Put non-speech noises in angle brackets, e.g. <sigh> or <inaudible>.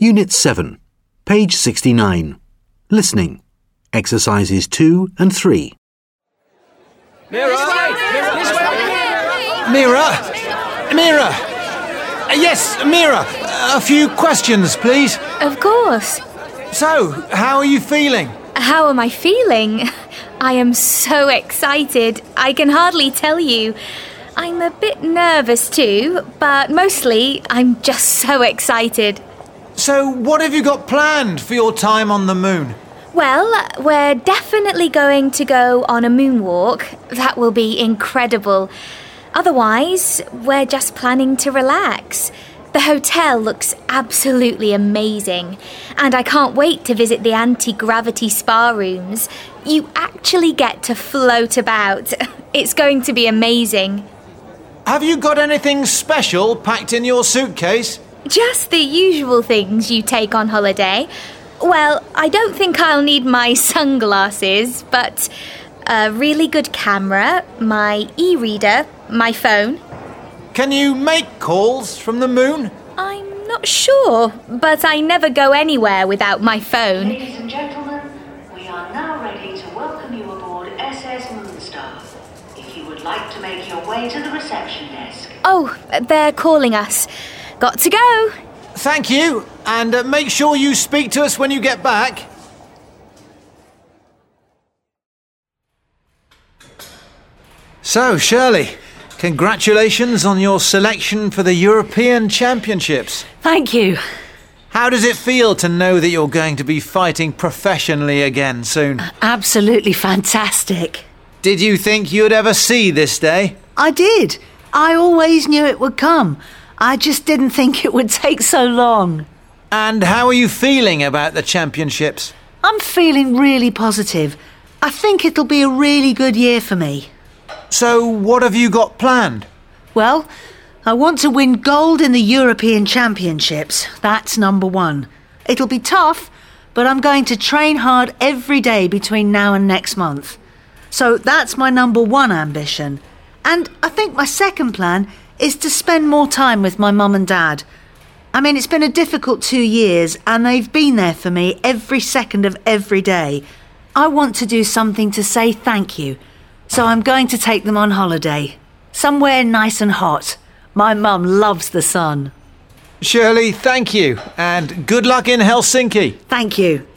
Unit 7, page 69. Listening. Exercises 2 and 3. Mira! Mira! Mira! Uh, Yes, Mira! A few questions, please. Of course. So, how are you feeling? How am I feeling? I am so excited. I can hardly tell you. I'm a bit nervous too, but mostly I'm just so excited. So, what have you got planned for your time on the moon? Well, we're definitely going to go on a moonwalk. That will be incredible. Otherwise, we're just planning to relax. The hotel looks absolutely amazing, and I can't wait to visit the anti gravity spa rooms. You actually get to float about. <laughs> It's going to be amazing. Have you got anything special packed in your suitcase? Just the usual things you take on holiday. Well, I don't think I'll need my <laughs> sunglasses, but a really good camera, my e reader, my phone. Can you make calls from the moon? I'm not sure, but I never go anywhere without my phone. Ladies and gentlemen, we are now ready to welcome you aboard SS Moonstar. If you would like to make your way to the reception desk. Oh, they're calling us. Got to go. Thank you, and uh, make sure you speak to us when you get back. So, Shirley, congratulations on your selection for the European Championships. Thank you. How does it feel to know that you're going to be fighting professionally again soon? Absolutely fantastic. Did you think you'd ever see this day? I did. I always knew it would come. I just didn't think it would take so long. And how are you feeling about the championships? I'm feeling really positive. I think it'll be a really good year for me. So, what have you got planned? Well, I want to win gold in the European Championships. That's number one. It'll be tough, but I'm going to train hard every day between now and next month. So that's my number one ambition. And I think my second plan is to spend more time with my mum and dad. I mean, it's been a difficult two years, and they've been there for me every second of every day. I want to do something to say thank you, so I'm going to take them on holiday. Somewhere nice and hot. My mum loves the sun. Shirley, thank you, and good luck in Helsinki. Thank you.